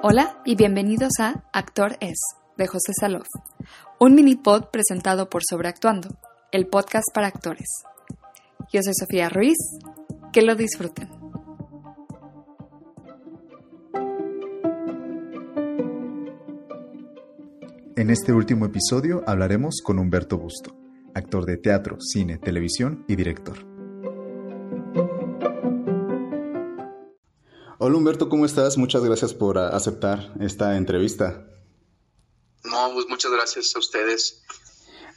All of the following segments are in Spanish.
Hola y bienvenidos a Actor Es, de José Salof, un mini pod presentado por Sobreactuando, el podcast para actores. Yo soy Sofía Ruiz, que lo disfruten. En este último episodio hablaremos con Humberto Busto, actor de teatro, cine, televisión y director. Hola Humberto, ¿cómo estás? Muchas gracias por aceptar esta entrevista. No, pues muchas gracias a ustedes.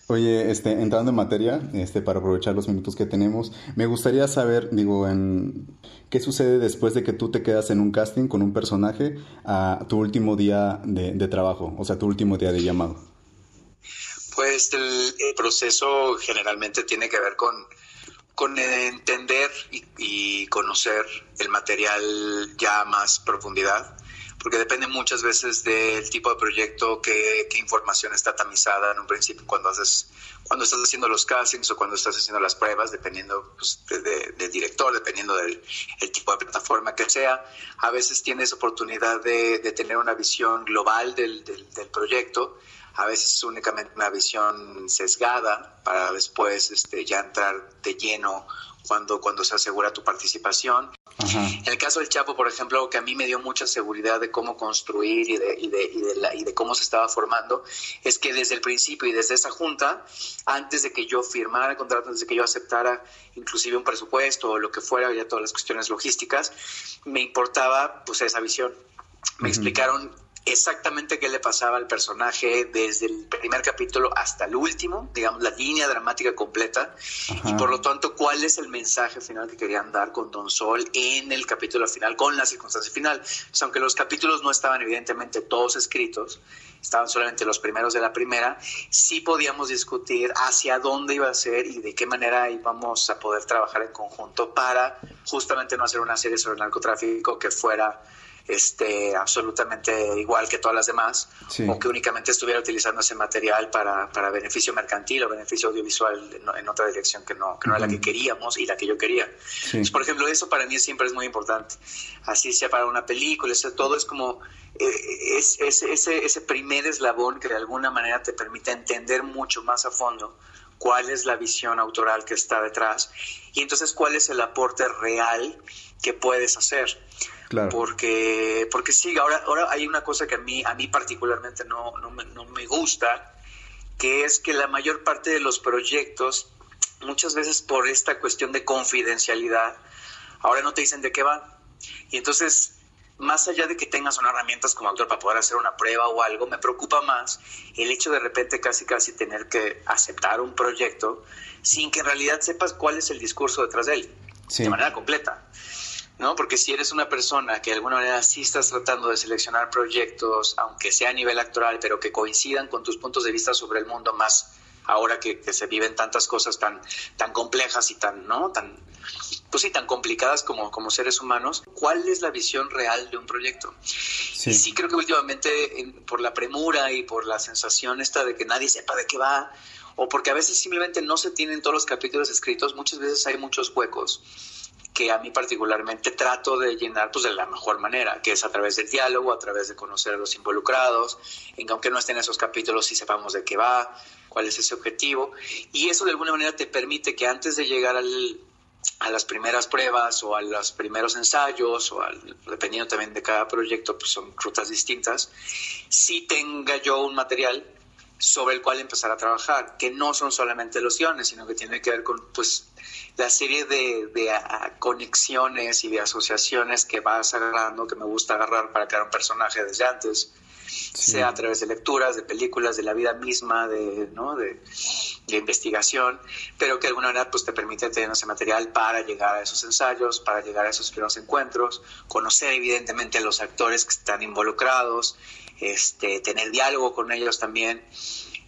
Oye, este, entrando en materia, este, para aprovechar los minutos que tenemos, me gustaría saber, digo, en qué sucede después de que tú te quedas en un casting con un personaje a tu último día de, trabajo, o sea, tu último día de llamado. Pues el, proceso generalmente tiene que ver con, con entender y, y conocer el material ya a más profundidad porque depende muchas veces del tipo de proyecto, qué, información está tamizada en un principio cuando haces, cuando estás haciendo los castings o cuando estás haciendo las pruebas, dependiendo pues, del director, dependiendo del el tipo de plataforma que sea. A veces tienes oportunidad de, de tener una visión global del proyecto a veces únicamente una visión sesgada para después este, ya entrar de lleno cuando, cuando se asegura tu participación. En el caso del Chapo, por ejemplo, que a mí me dio mucha seguridad de cómo construir y de, y de, y de, la, y de cómo se estaba formando, es que desde el principio y desde esa junta, antes de que yo firmara el contrato, antes de que yo aceptara inclusive un presupuesto o lo que fuera, ya todas las cuestiones logísticas, me importaba pues esa visión. Me explicaron exactamente qué le pasaba al personaje desde el primer capítulo hasta el último, digamos, la línea dramática completa, y por lo tanto, cuál es el mensaje final que querían dar con Don Sol en el capítulo final, con la circunstancia final. aunque los capítulos no estaban evidentemente todos escritos, estaban solamente los primeros de la primera, sí podíamos discutir hacia dónde iba a ser y de qué manera íbamos a poder trabajar en conjunto para justamente no hacer una serie sobre el narcotráfico que fuera este, absolutamente igual que todas las demás, o que únicamente estuviera utilizando ese material para, para beneficio mercantil o beneficio audiovisual en, otra dirección que no, que no era la que queríamos y la que yo quería. por ejemplo, eso para mí siempre es muy importante. Así sea para una película, eso todo es como eh, es, es, ese, ese primer eslabón que de alguna manera te permite entender mucho más a fondo cuál es la visión autoral que está detrás y entonces cuál es el aporte real que puedes hacer. Porque, porque sí, ahora, ahora hay una cosa que a mí, a mí particularmente no, no, me, no me gusta, que es que la mayor parte de los proyectos, muchas veces por esta cuestión de confidencialidad, ahora no te dicen de qué van. Y entonces, más allá de que tengas unas herramientas como actor para poder hacer una prueba o algo, me preocupa más el hecho de repente casi casi tener que aceptar un proyecto sin que en realidad sepas cuál es el discurso detrás de él, de manera completa. ¿No? Porque si eres una persona que de alguna manera sí estás tratando de seleccionar proyectos, aunque sea a nivel actoral, pero que coincidan con tus puntos de vista sobre el mundo más ahora que, se viven tantas cosas tan, tan complejas y tan, ¿no? Tan, pues sí, tan complicadas como, como seres humanos, ¿cuál es la visión real de un proyecto? Sí. Y sí creo que últimamente, por la premura y por la sensación esta de que nadie sepa de qué va, o porque a veces simplemente no se tienen todos los capítulos escritos, muchas veces hay muchos huecos que a mí particularmente trato de llenar pues de la mejor manera, que es a través del diálogo, a través de conocer a los involucrados, en que aunque no estén esos capítulos sí sepamos de qué va, cuál es ese objetivo, y eso de alguna manera te permite que antes de llegar al, a las primeras pruebas o a los primeros ensayos o al, dependiendo también de cada proyecto, pues son rutas distintas, sí tenga yo un material sobre el cual empezar a trabajar, que no son solamente los sino que tiene que ver con pues la serie de, de conexiones y de asociaciones que vas agarrando, que me gusta agarrar para crear un personaje desde antes, sea a través de lecturas, de películas, de la vida misma, de, ¿no? de, de, investigación, pero que de alguna manera pues, te permite tener ese material para llegar a esos ensayos, para llegar a esos primeros encuentros, conocer evidentemente a los actores que están involucrados, este, tener diálogo con ellos también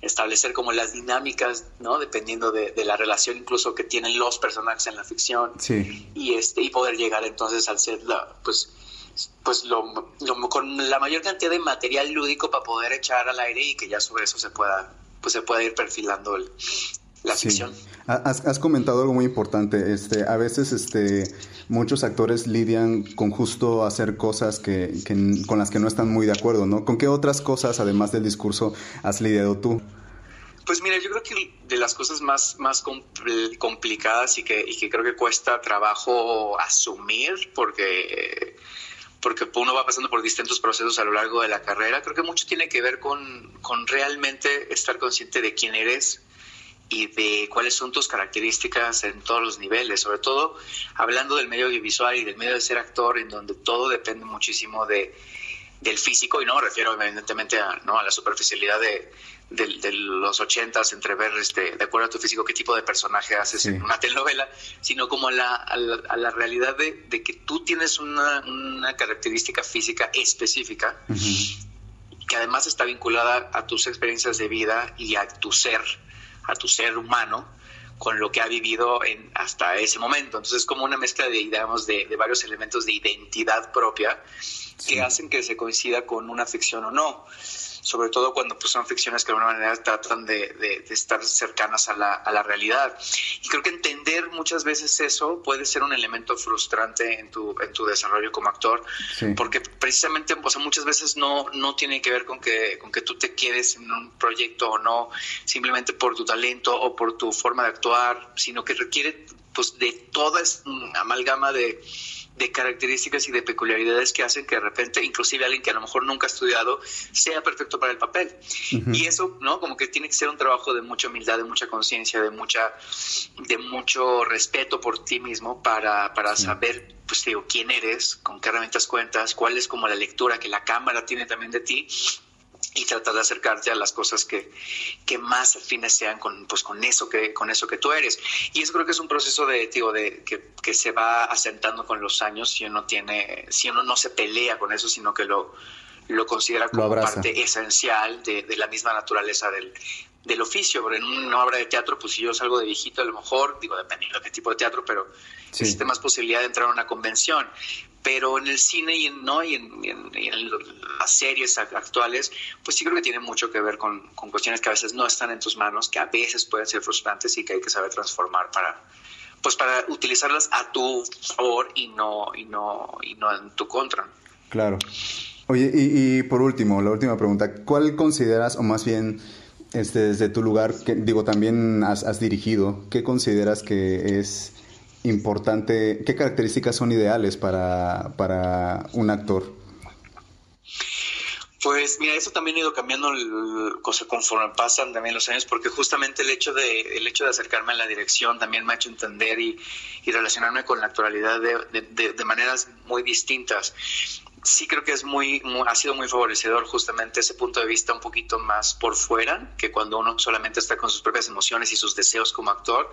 establecer como las dinámicas, ¿no? Dependiendo de, la relación incluso que tienen los personajes en la ficción. Sí. Y, este, y poder llegar entonces al ser, la, pues, pues lo, con la mayor cantidad de material lúdico para poder echar al aire y que ya sobre eso se pueda, pues se pueda ir perfilando el, la ficción. Has, has, comentado algo muy importante. Este, a veces este, muchos actores lidian con justo hacer cosas que, con las que no están muy de acuerdo, ¿no? ¿Con qué otras cosas, además del discurso, has lidiado tú? Pues mira, yo creo que de las cosas más, más complicadas y que, y que creo que cuesta trabajo asumir, porque porque uno va pasando por distintos procesos a lo largo de la carrera. Creo que mucho tiene que ver con, con realmente estar consciente de quién eres, y de cuáles son tus características en todos los niveles, sobre todo hablando del medio audiovisual y del medio de ser actor, en donde todo depende muchísimo de, del físico, y no me refiero evidentemente a, ¿no? a la superficialidad de, de, los ochentas, entre ver este, de acuerdo a tu físico qué tipo de personaje haces en una telenovela, sino como a la, a la, realidad de, de, que tú tienes una, una característica física específica. que además está vinculada a tus experiencias de vida y a tu ser a tu ser humano con lo que ha vivido en, hasta ese momento. Entonces es como una mezcla de, digamos, de, varios elementos de identidad propia que hacen que se coincida con una ficción o no sobre todo cuando pues, son ficciones que de alguna manera tratan de, estar cercanas a la, a la, realidad. Y creo que entender muchas veces eso puede ser un elemento frustrante en tu, en tu desarrollo como actor, porque precisamente o sea, muchas veces no, no tiene que ver con que, con que tú te quedes en un proyecto o no, simplemente por tu talento o por tu forma de actuar, sino que requiere pues de toda esta amalgama de de características y de peculiaridades que hacen que de repente, inclusive alguien que a lo mejor nunca ha estudiado, sea perfecto para el papel. Y eso, ¿no? Como que tiene que ser un trabajo de mucha humildad, de mucha conciencia, de mucha, de mucho respeto por ti mismo para, para saber, pues digo, quién eres, con qué herramientas cuentas, cuál es como la lectura que la cámara tiene también de ti y tratar de acercarte a las cosas que, que, más afines sean con, pues, con, eso que, con eso que tú eres. Y eso creo que es un proceso de, digo, de, que, que, se va asentando con los años si uno, tiene, si uno no se pelea con eso, sino que lo, lo considera como parte esencial de, de, la misma naturaleza del, del oficio. Porque en una obra de teatro, pues si yo salgo de viejito, a lo mejor, digo, dependiendo de qué tipo de teatro, pero existe más posibilidad de entrar a una convención pero en el cine y en, ¿no? y en, las series actuales, pues sí creo que tiene mucho que ver con, cuestiones que a veces no están en tus manos, que a veces pueden ser frustrantes y que hay que saber transformar para, pues para utilizarlas a tu favor y no, y no, y no en tu contra. Claro. Oye, y, por último, la última pregunta, ¿cuál consideras, o más bien, este, desde tu lugar, que digo, también has, has dirigido, ¿qué consideras que es importante, qué características son ideales para, para un actor? Pues mira, eso también ha ido cambiando conforme pasan también los años, porque justamente el hecho de, el hecho de acercarme a la dirección también me ha hecho entender y, y relacionarme con la actualidad de, de, de, maneras muy distintas sí creo que es muy, ha sido muy favorecedor justamente ese punto de vista un poquito más por fuera que cuando uno solamente está con sus propias emociones y sus deseos como actor,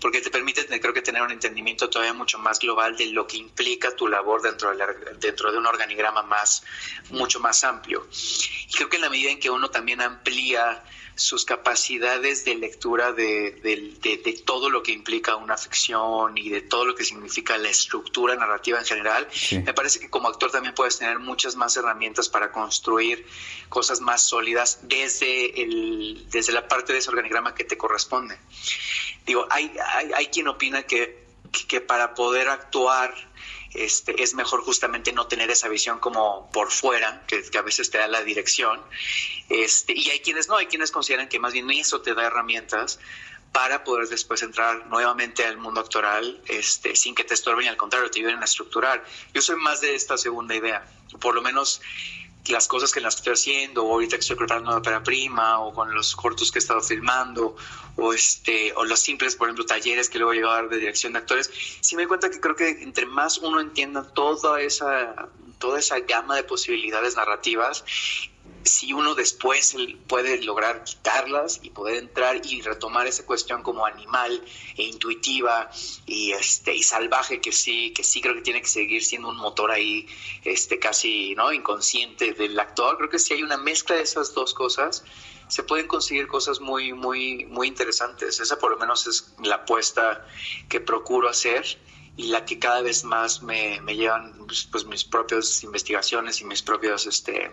porque te permite creo que tener un entendimiento todavía mucho más global de lo que implica tu labor dentro de, dentro de un organigrama más mucho más amplio. Y creo que en la medida en que uno también amplía sus capacidades de lectura de, de, todo lo que implica una ficción y de todo lo que significa la estructura narrativa en general, me parece que como actor también puedes tener muchas más herramientas para construir cosas más sólidas desde, el, desde la parte de ese organigrama que te corresponde. Digo, hay, hay, hay quien opina que, que para poder actuar este, es mejor justamente no tener esa visión como por fuera, que, a veces te da la dirección. Este, y hay quienes no, hay quienes consideran que más bien eso te da herramientas para poder después entrar nuevamente al mundo actoral este, sin que te estorben al contrario, te ayuden a estructurar. Yo soy más de esta segunda idea, por lo menos las cosas que las estoy haciendo, o ahorita que estoy preparando una ópera prima, o con los cortos que he estado filmando, o este, o los simples, por ejemplo, talleres que luego dar de dirección de actores, sí me doy cuenta que creo que entre más uno entienda toda esa, toda esa gama de posibilidades narrativas si uno después puede lograr quitarlas y poder entrar y retomar esa cuestión como animal e intuitiva y este y salvaje que sí que sí creo que tiene que seguir siendo un motor ahí este casi no inconsciente del actor creo que si hay una mezcla de esas dos cosas se pueden conseguir cosas muy muy muy interesantes. Esa por lo menos es la apuesta que procuro hacer y la que cada vez más me, me llevan pues, pues mis propias investigaciones y mis propios este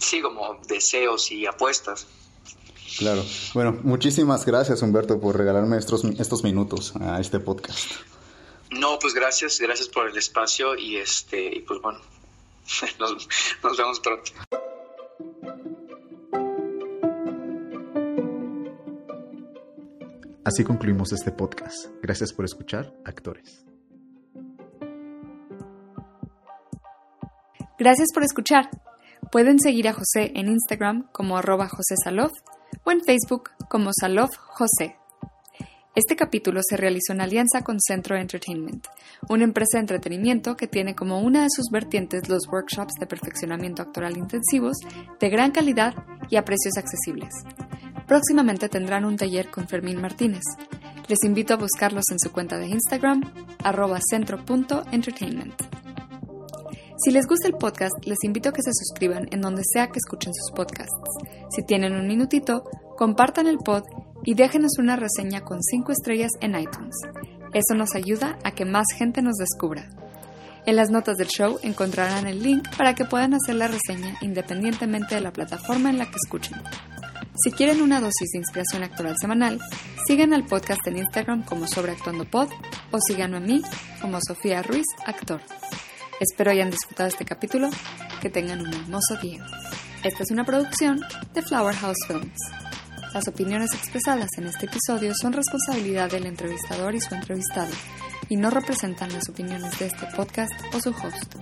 sí, como deseos y apuestas. Claro. Bueno, muchísimas gracias Humberto por regalarme estos, estos minutos a este podcast. No, pues gracias, gracias por el espacio y este, y pues bueno, nos, nos vemos pronto. Así concluimos este podcast. Gracias por escuchar, actores. Gracias por escuchar. Pueden seguir a José en Instagram como arroba José Salof o en Facebook como Salof José. Este capítulo se realizó en alianza con Centro Entertainment, una empresa de entretenimiento que tiene como una de sus vertientes los workshops de perfeccionamiento actoral intensivos de gran calidad y a precios accesibles. Próximamente tendrán un taller con Fermín Martínez. Les invito a buscarlos en su cuenta de Instagram, arroba centro.entertainment. Si les gusta el podcast, les invito a que se suscriban en donde sea que escuchen sus podcasts. Si tienen un minutito, compartan el pod y déjenos una reseña con 5 estrellas en iTunes. Eso nos ayuda a que más gente nos descubra. En las notas del show encontrarán el link para que puedan hacer la reseña independientemente de la plataforma en la que escuchen. Si quieren una dosis de inspiración actoral semanal, sigan al podcast en Instagram como Sobreactuando Pod o síganme a mí como Sofía Ruiz, actor. Espero hayan disfrutado este capítulo, que tengan un hermoso día. Esta es una producción de Flower House Films. Las opiniones expresadas en este episodio son responsabilidad del entrevistador y su entrevistado, y no representan las opiniones de este podcast o su host.